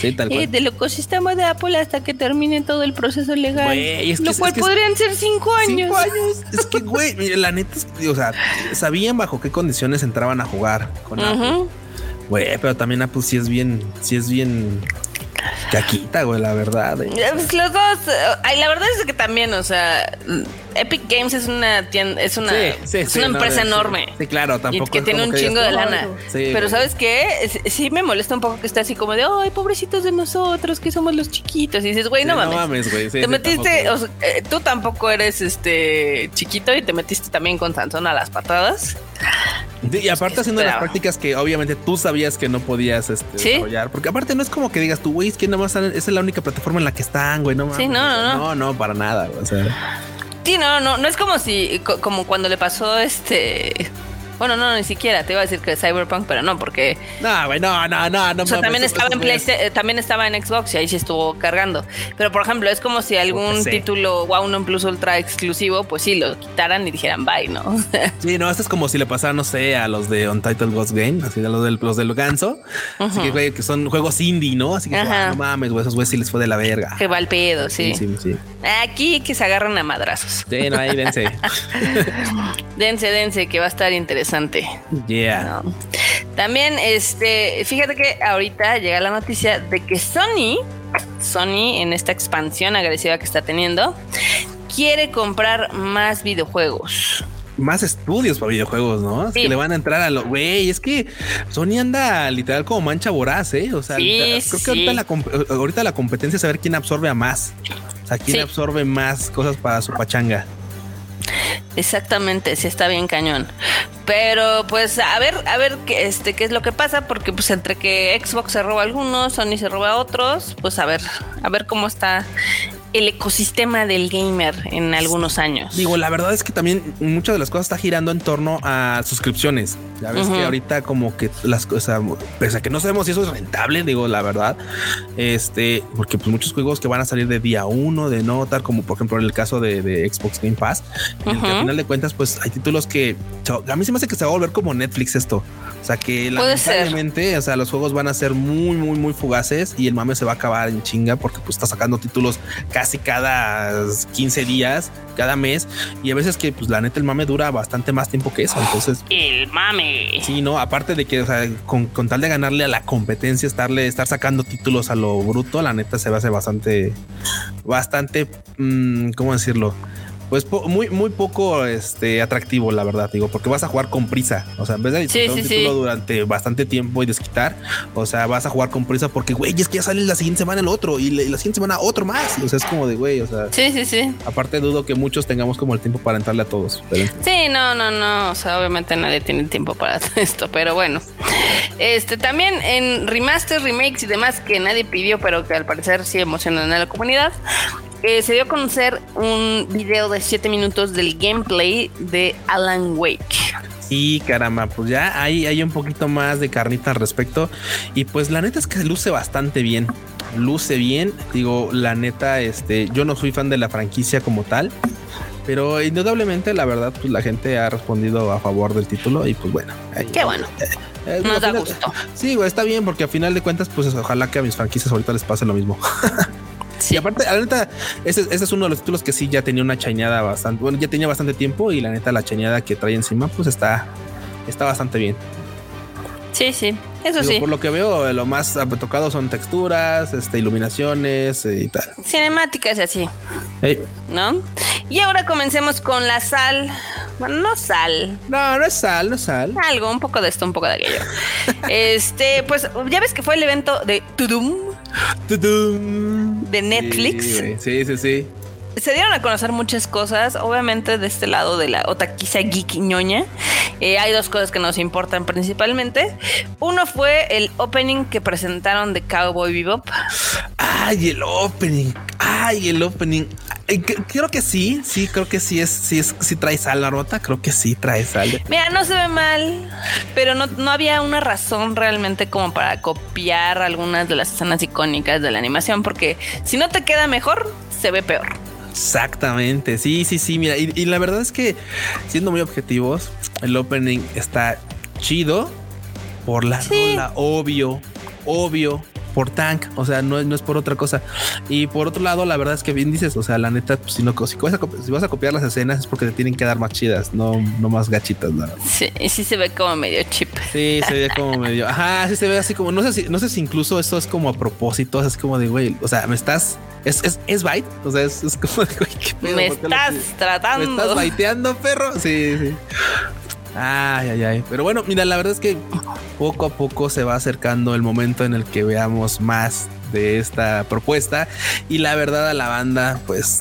[SPEAKER 1] Sí, tal cual. del ecosistema de Apple hasta que termine todo el proceso legal. lo cual podrían ser cinco años. Cinco años.
[SPEAKER 2] es que, güey, la neta, o sea, sabían bajo qué condiciones entraban a jugar con Apple. Güey, pero también Apple sí es bien, sí es bien caquita, güey, la verdad. Eh.
[SPEAKER 1] Eh, pues los dos, ay, la verdad es que también, o sea, Epic Games es una tienda, es una, es una empresa enorme.
[SPEAKER 2] Sí, claro, tampoco.
[SPEAKER 1] Y que tiene un chingo de lana. pero ¿sabes qué? Sí me molesta un poco que esté así como de, ay, pobrecitos de nosotros, que somos los chiquitos. Y dices, güey, no mames. No mames, güey. te metiste, eh, tú tampoco eres este chiquito y te metiste también con Sansón a las patadas.
[SPEAKER 2] Y aparte haciendo las prácticas que obviamente tú sabías que no podías este, desarrollar. Porque aparte no es como que digas tú, güey, es que nada más esa es la única plataforma en la que están, güey. No,
[SPEAKER 1] sí, no, no, no.
[SPEAKER 2] No, no, para nada. O sea.
[SPEAKER 1] Sí, no, no, no es como si, como cuando le pasó este Bueno, no, ni siquiera. Te iba a decir que Cyberpunk, pero no, porque.
[SPEAKER 2] No, güey, no, no, no, no.
[SPEAKER 1] O sea, también estaba en PlayStation, eh, también estaba en Xbox y ahí sí estuvo cargando. Pero por ejemplo, es como si algún título Wow No Plus Ultra exclusivo, pues sí, lo quitaran y dijeran bye, ¿no?
[SPEAKER 2] sí, no, esto es como si le pasara, no sé, a los de Untitled Ghost Game, así a los del, los del ganso. Así que, güey, que son juegos indie, ¿no? Así que, ah, no mames, güey, esos güeyes sí les fue de la verga.
[SPEAKER 1] Que va el pedo, sí. Sí, sí, Aquí que se agarran a madrazos.
[SPEAKER 2] Sí, no, ahí dense.
[SPEAKER 1] dense, dense, que va a estar interesante.
[SPEAKER 2] Yeah.
[SPEAKER 1] También, este, fíjate que ahorita llega la noticia de que Sony, Sony en esta expansión agresiva que está teniendo, quiere comprar más videojuegos
[SPEAKER 2] más estudios para videojuegos, ¿no? Es que le van a entrar a lo güey. Es que Sony anda literal como mancha voraz, ¿eh? O sea, creo que ahorita la, ahorita la, competencia es saber quién absorbe a más. O sea, quién absorbe más cosas para su pachanga.
[SPEAKER 1] Exactamente, sí está bien cañón. Pero pues a ver, a ver qué este qué es lo que pasa porque pues entre que Xbox se roba algunos, Sony se roba otros, pues a ver, a ver cómo está el ecosistema del gamer en algunos años.
[SPEAKER 2] Digo, la verdad es que también muchas de las cosas está girando en torno a suscripciones. Ya ves que ahorita como que las cosas, pese a que no sabemos si eso es rentable, digo, la verdad, este, porque pues muchos juegos que van a salir de día uno, de no tal, como por ejemplo en el caso de, Xbox Game Pass, al final de cuentas, pues hay títulos que a mí se me hace que se va a volver como Netflix esto. O sea que lamentablemente, o sea, los juegos van a ser muy, muy, muy fugaces y el mame se va a acabar en chinga porque pues está sacando títulos casi cada 15 días, cada mes. Y a veces que pues la neta el mame dura bastante más tiempo que eso. Entonces,
[SPEAKER 1] el mame.
[SPEAKER 2] Sí, no, aparte de que, o sea, con, tal de ganarle a la competencia, estarle, estar sacando títulos a lo bruto, la neta se va a hacer bastante, bastante, mm, ¿cómo decirlo? Pues muy, muy poco este, atractivo, la verdad, digo, porque vas a jugar con prisa. O sea, en vez de disfrutar un título durante bastante tiempo y desquitar, o sea, vas a jugar con prisa porque, güey, es que ya sale la siguiente semana el otro y, la, siguiente semana otro más. O sea, es como de, güey, o sea.
[SPEAKER 1] Sí, sí, sí.
[SPEAKER 2] Aparte, dudo que muchos tengamos como el tiempo para entrarle a todos.
[SPEAKER 1] Sí, no, no, no. O sea, obviamente nadie tiene tiempo para esto, pero bueno. Este también en remasters, remakes y demás que nadie pidió, pero que al parecer sí emocionan a la comunidad. Eh, se dio a conocer un video de 7 minutos del gameplay de Alan Wake.
[SPEAKER 2] Y caramba, pues ya hay, hay un poquito más de carnita al respecto. Y pues la neta es que luce bastante bien. Luce bien. Digo, la neta, este, yo no soy fan de la franquicia como tal. Pero indudablemente, la verdad, pues la gente ha respondido a favor del título. Y pues bueno.
[SPEAKER 1] Qué bueno. Eh, eh, Nos da gusto.
[SPEAKER 2] Sí, güey, está bien, porque a final de cuentas, pues ojalá que a mis franquicias ahorita les pase lo mismo. Y aparte, la neta, ese, es uno de los títulos que sí ya tenía una chañada bastante, bueno, ya tenía bastante tiempo y la neta, la chañada que trae encima, pues está, está bastante bien.
[SPEAKER 1] Sí, sí, eso sí.
[SPEAKER 2] Por lo que veo, lo más tocado son texturas, este, iluminaciones eh, y tal.
[SPEAKER 1] Cinemáticas así. ¿No? Y ahora comencemos con la sal. Bueno, no sal.
[SPEAKER 2] No, no es sal, no es sal.
[SPEAKER 1] Algo, un poco de esto, un poco de aquello. este, pues ya ves que fue el evento de Tudum de Netflix.
[SPEAKER 2] Sí, sí, sí,
[SPEAKER 1] Se dieron a conocer muchas cosas, obviamente de este lado de la otaquiza geek ñoña. Eh, hay dos cosas que nos importan principalmente. Uno fue el opening que presentaron de Cowboy Bebop.
[SPEAKER 2] Ay, el opening. Ay, el opening. Creo que sí, sí, creo que sí es, sí es, sí trae sal la rota, creo que sí trae sal.
[SPEAKER 1] Mira, no se ve mal, pero no, no había una razón realmente como para copiar algunas de las escenas icónicas de la animación, porque si no te queda mejor, se ve peor.
[SPEAKER 2] Exactamente, sí, sí, sí, mira, y, la verdad es que siendo muy objetivos, el opening está chido por la rola, obvio, obvio, por tank, o sea, no, no es por otra cosa. Y por otro lado, la verdad es que bien dices, o sea, la neta, pues, si, no, si, vas a, si vas a copiar las escenas es porque te tienen que dar más chidas, no, no más gachitas. nada
[SPEAKER 1] Sí, sí se ve como medio chip.
[SPEAKER 2] Sí, se ve como medio, ajá, sí se ve así como, no sé si, no sé si incluso esto es como a propósito, es como de, güey, o sea, me estás, es, es, es byte, o sea, es, como de, güey,
[SPEAKER 1] ¿qué Me estás tratando.
[SPEAKER 2] Me estás baiteando, perro. Sí, sí. Ay, ay, ay. Pero bueno, mira, la verdad es que poco a poco se va acercando el momento en el que veamos más de esta propuesta. Y la verdad a la banda, pues,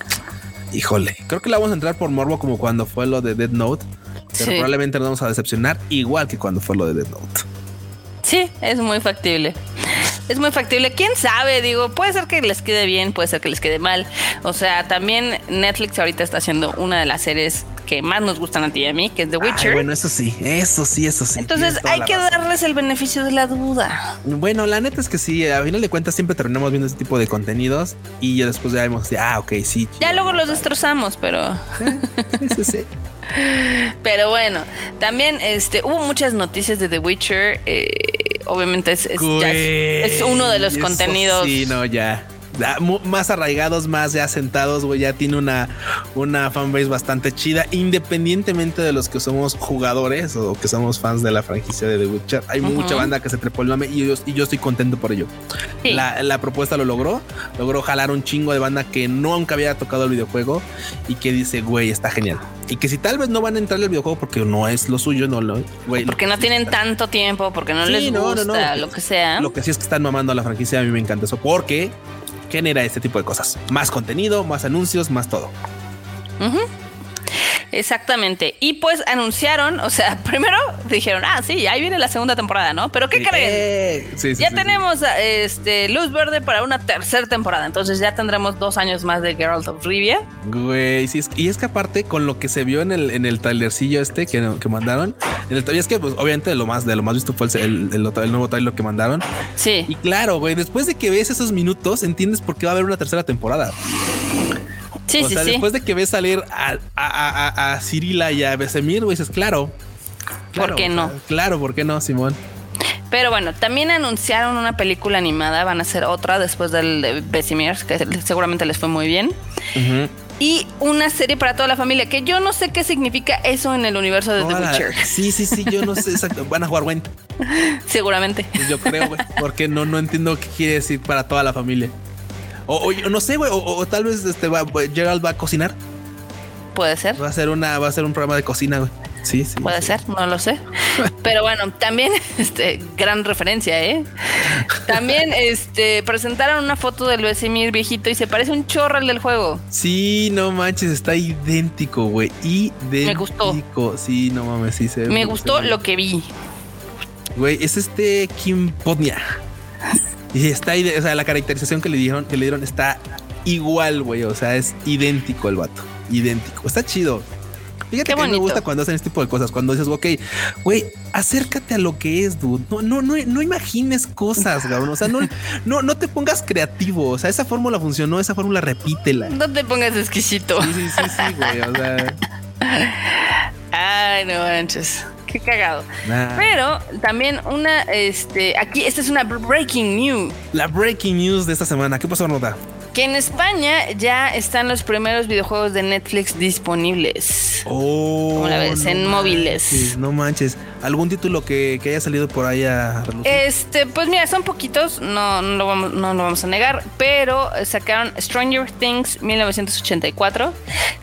[SPEAKER 2] híjole, creo que la vamos a entrar por morbo como cuando fue lo de Dead Note. Pero probablemente nos vamos a decepcionar igual que cuando fue lo de Dead Note.
[SPEAKER 1] Sí, es muy factible. Es muy factible. ¿Quién sabe? Digo, puede ser que les quede bien, puede ser que les quede mal. O sea, también Netflix ahorita está haciendo una de las series que más nos gustan a ti y a mí, que es The Witcher.
[SPEAKER 2] bueno, eso sí, eso sí, eso sí.
[SPEAKER 1] Entonces hay que darles el beneficio de la duda.
[SPEAKER 2] Bueno, la neta es que sí, a final de cuentas siempre terminamos viendo ese tipo de contenidos y ya después ya vemos, ah, ok, sí.
[SPEAKER 1] Ya luego los destrozamos, pero...
[SPEAKER 2] Eso sí.
[SPEAKER 1] Pero bueno, también este, hubo muchas noticias de The Witcher. Eh, obviamente es, es, uno de los contenidos.
[SPEAKER 2] Sí, no, ya más arraigados, más ya sentados, güey, ya tiene una, una fanbase bastante chida, independientemente de los que somos jugadores o que somos fans de la franquicia de The Witcher. Hay mucha banda que se trepó el mame y yo, y yo estoy contento por ello. La, propuesta lo logró, logró jalar un chingo de banda que nunca había tocado el videojuego y que dice, güey, está genial. Y que si tal vez no van a entrar al videojuego porque no es lo suyo, no lo,
[SPEAKER 1] güey. Porque no tienen tanto tiempo, porque no les gusta, lo que sea.
[SPEAKER 2] Lo que sí es que están mamando a la franquicia, a mí me encanta eso, porque genera este tipo de cosas. Más contenido, más anuncios, más todo.
[SPEAKER 1] Exactamente. Y pues anunciaron, o sea, primero dijeron, ah, sí, ahí viene la segunda temporada, ¿no? Pero ¿qué creen? Eh, ya tenemos este luz verde para una tercera temporada. Entonces ya tendremos dos años más de Geralt of Rivia.
[SPEAKER 2] Güey, sí, y es que aparte, con lo que se vio en el, en el trailercillo este que, que mandaron, en el, y es que pues, obviamente lo más de lo más visto fue el, el, nuevo trailer que mandaron.
[SPEAKER 1] Sí.
[SPEAKER 2] Y claro, güey, después de que ves esos minutos, entiendes por qué va a haber una tercera temporada.
[SPEAKER 1] Sí, o sea,
[SPEAKER 2] después de que ves salir a, a, a, Cirila y a Besemir, güey, dices, claro.
[SPEAKER 1] ¿Por qué no?
[SPEAKER 2] claro, ¿por qué no, Simón?
[SPEAKER 1] Pero bueno, también anunciaron una película animada, van a hacer otra después del de Besemir, que seguramente les fue muy bien. Y una serie para toda la familia, que yo no sé qué significa eso en el universo de The Witcher.
[SPEAKER 2] Sí, sí, sí, yo no sé exacto. Van a jugar Went.
[SPEAKER 1] Seguramente.
[SPEAKER 2] Pues yo creo, güey, porque no, no entiendo qué quiere decir para toda la familia. O, no sé, güey, o, tal vez este va, Gerald va a cocinar.
[SPEAKER 1] Puede ser.
[SPEAKER 2] Va a ser una, va a ser un programa de cocina, güey. Sí, sí.
[SPEAKER 1] Puede ser, no lo sé. Pero bueno, también, este, gran referencia, ¿eh? También, este, presentaron una foto del Besemir viejito y se parece un chorro al del juego.
[SPEAKER 2] Sí, no manches, está idéntico, güey. Idéntico.
[SPEAKER 1] Me gustó.
[SPEAKER 2] Sí, no mames, sí se
[SPEAKER 1] Me gustó lo que vi.
[SPEAKER 2] Güey, es este Kim Podnia. Y está ahí, o sea, la caracterización que le dieron, que le dieron está igual, güey. O sea, es idéntico el vato. Idéntico. Está chido. Fíjate que me gusta cuando hacen este tipo de cosas. Cuando dices, ok, güey, acércate a lo que es, dude. No, no, no, no imagines cosas, cabrón. O sea, no, no, no te pongas creativo. O sea, esa fórmula funcionó, esa fórmula repítela.
[SPEAKER 1] No te pongas exquisito.
[SPEAKER 2] Sí, sí, sí, sí, güey. O sea.
[SPEAKER 1] Ay, no manches. Qué cagado. Pero también una, este, aquí, esta es una breaking news.
[SPEAKER 2] La breaking news de esta semana. ¿Qué pasó, Nota?
[SPEAKER 1] Que en España ya están los primeros videojuegos de Netflix disponibles.
[SPEAKER 2] Oh.
[SPEAKER 1] Como la ves, en móviles.
[SPEAKER 2] no manches. ¿Algún título que, haya salido por ahí a
[SPEAKER 1] Este, pues mira, son poquitos, no, no, lo vamos, no lo vamos a negar, pero sacaron Stranger Things 1984,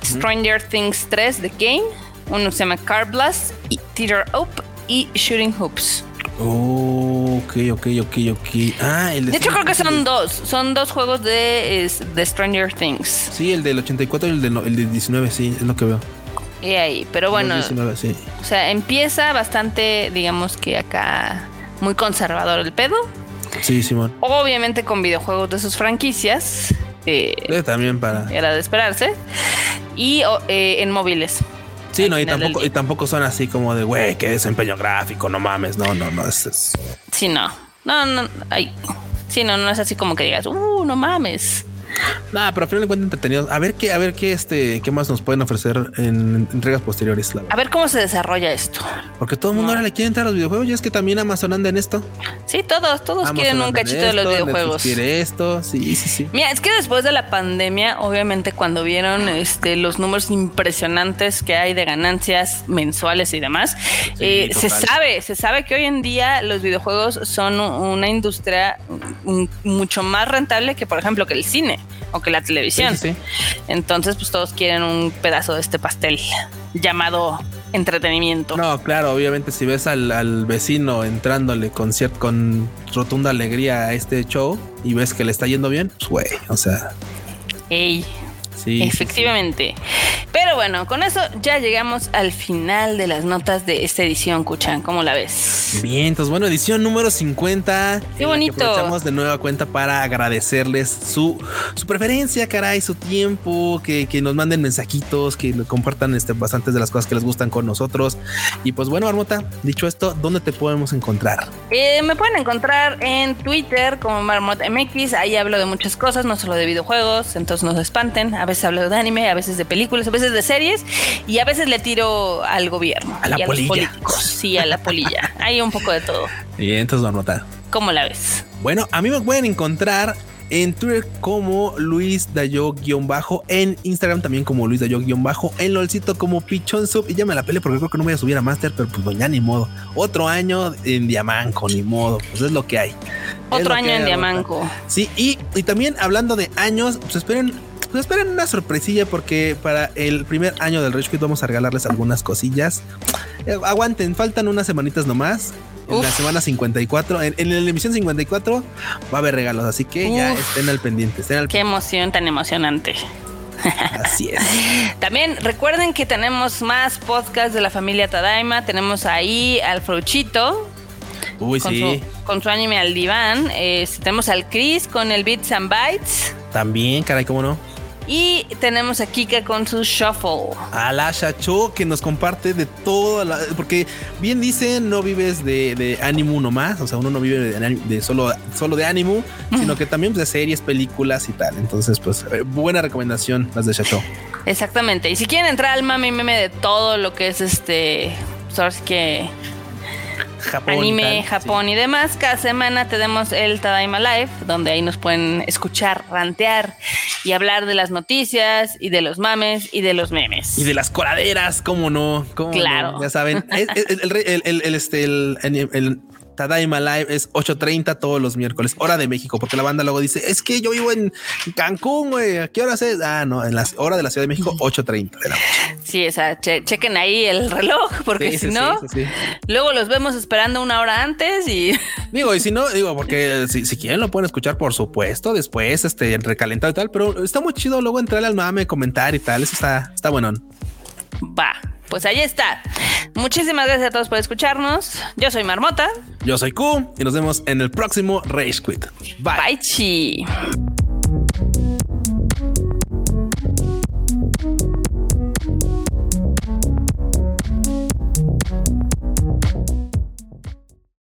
[SPEAKER 1] Stranger Things 3 The Game uno se llama Car Blast, y Theater Up y Shooting Hoops.
[SPEAKER 2] Oh, ok, ok, ok, ok. Ah,
[SPEAKER 1] el de, de hecho, creo que son dos. Son dos juegos de, de Stranger Things.
[SPEAKER 2] Sí, el del 84 y el del, el 19, sí, es lo que veo.
[SPEAKER 1] Y ahí, pero bueno. O sea, empieza bastante, digamos que acá muy conservador el pedo.
[SPEAKER 2] Sí, Simón.
[SPEAKER 1] Obviamente con videojuegos de sus franquicias.
[SPEAKER 2] Eh, también para.
[SPEAKER 1] Era de esperarse. Y eh, en móviles.
[SPEAKER 2] Sí, no, y tampoco, y tampoco son así como de, güey, qué desempeño gráfico, no mames, no, no, no, es... es...
[SPEAKER 1] Sí, no, no, no, ay, sí, no, no es así como que digas, uh, no mames.
[SPEAKER 2] Nada, pero al final de cuentas entretenidos. A ver qué, a ver qué, este, qué más nos pueden ofrecer en entregas posteriores.
[SPEAKER 1] a ver cómo se desarrolla esto.
[SPEAKER 2] Porque todo el mundo ahora le quiere entrar a los videojuegos y es que también Amazon anda en esto.
[SPEAKER 1] Sí, todos, todos quieren un cachito de los videojuegos.
[SPEAKER 2] quiere esto, sí, sí, sí.
[SPEAKER 1] Mira, es que después de la pandemia, obviamente, cuando vieron este, los números impresionantes que hay de ganancias mensuales y demás, eh, se sabe, se sabe que hoy en día los videojuegos son una industria mucho más rentable que, por ejemplo, que el cine o que la televisión. Entonces, pues todos quieren un pedazo de este pastel llamado entretenimiento.
[SPEAKER 2] No, claro, obviamente si ves al, vecino entrándole con, con rotunda alegría a este show y ves que le está yendo bien, pues güey, o sea.
[SPEAKER 1] Ey. Sí. Efectivamente. Pero bueno, con eso ya llegamos al final de las notas de esta edición, Kuchan. ¿Cómo la ves?
[SPEAKER 2] Bien, entonces bueno, edición número 50.
[SPEAKER 1] Qué bonito.
[SPEAKER 2] aprovechamos de nueva cuenta para agradecerles su, su preferencia, caray, su tiempo, que, que nos manden mensajitos, que compartan este, bastantes de las cosas que les gustan con nosotros. Y pues bueno, Armota, dicho esto, ¿dónde te podemos encontrar?
[SPEAKER 1] Eh, me pueden encontrar en Twitter como MarmotMX. Ahí hablo de muchas cosas, no solo de videojuegos, entonces no se espanten. A veces hablo de anime, a veces de películas, a veces de series y a veces le tiro al gobierno.
[SPEAKER 2] A la polilla.
[SPEAKER 1] sí, a la polilla. Hay un poco de todo.
[SPEAKER 2] Y entonces, Marmota.
[SPEAKER 1] ¿Cómo la ves?
[SPEAKER 2] Bueno, a mí me pueden encontrar en Twitter como Luis Dayo-bajo, en Instagram también como Luis Dayo-bajo, en LOLcito como Pichon Sub. Y ya me la peleé porque creo que no voy a subir a Master, pero pues ya ni modo. Otro año en Diamanco, ni modo. Pues es lo que hay.
[SPEAKER 1] Otro año en Diamanco.
[SPEAKER 2] Sí, y, y también hablando de años, pues esperen pues esperen una sorpresilla porque para el primer año del Rage Quit vamos a regalarles algunas cosillas. Eh, aguanten, faltan unas semanitas nomás en la semana 54, en, en, la emisión 54 va a haber regalos, así que ya estén al pendiente.
[SPEAKER 1] Qué emoción tan emocionante.
[SPEAKER 2] Así es.
[SPEAKER 1] También recuerden que tenemos más podcasts de la familia Tadaima. Tenemos ahí al Fruchito.
[SPEAKER 2] Uy,
[SPEAKER 1] con
[SPEAKER 2] sí.
[SPEAKER 1] Su, con su anime al diván. Eh, tenemos al Chris con el Bits and Bytes.
[SPEAKER 2] También, caray, cómo no.
[SPEAKER 1] Y tenemos a Kika con su shuffle.
[SPEAKER 2] A la Shacho que nos comparte de todo. La, porque bien dicen, no vives de, de ánimo nomás. O sea, uno no vive de, de solo, solo de ánimo, sino que también pues, de series, películas y tal. Entonces, pues, eh, buena recomendación las de Shacho.
[SPEAKER 1] Exactamente. Y si quieren entrar al mami meme de todo lo que es este. Pues que
[SPEAKER 2] Japón
[SPEAKER 1] anime,
[SPEAKER 2] tal,
[SPEAKER 1] Japón
[SPEAKER 2] sí.
[SPEAKER 1] y demás. Cada semana tenemos el Tadaima Live, donde ahí nos pueden escuchar, rantear y hablar de las noticias y de los mames y de los memes.
[SPEAKER 2] Y de las coladeras, cómo no, ¿Cómo
[SPEAKER 1] Claro.
[SPEAKER 2] no? ya saben. el, el, el, el, el, este, el Tadaima Live es 8.30 todos los miércoles, hora de México, porque la banda luego dice, es que yo vivo en Cancún, güey, ¿a qué hora es? Ah, no, en la hora de la Ciudad de México, 8.30 de la noche.
[SPEAKER 1] Sí, o sea, che chequen ahí el reloj, porque
[SPEAKER 2] Sí,
[SPEAKER 1] si
[SPEAKER 2] sí,
[SPEAKER 1] no,
[SPEAKER 2] sí,
[SPEAKER 1] luego los vemos esperando una hora antes y
[SPEAKER 2] Digo, y si no, digo, porque si, si quieren lo pueden escuchar, por supuesto, después, este, recalentado y tal, pero está muy chido luego entrarle al mame, comentar y tal, eso está, está bueno.
[SPEAKER 1] va. Pues ahí está. Muchísimas gracias a todos por escucharnos. Yo soy Marmota.
[SPEAKER 2] Yo soy Q y nos vemos en el próximo Rage Quit. Bye.
[SPEAKER 1] Bye, chi.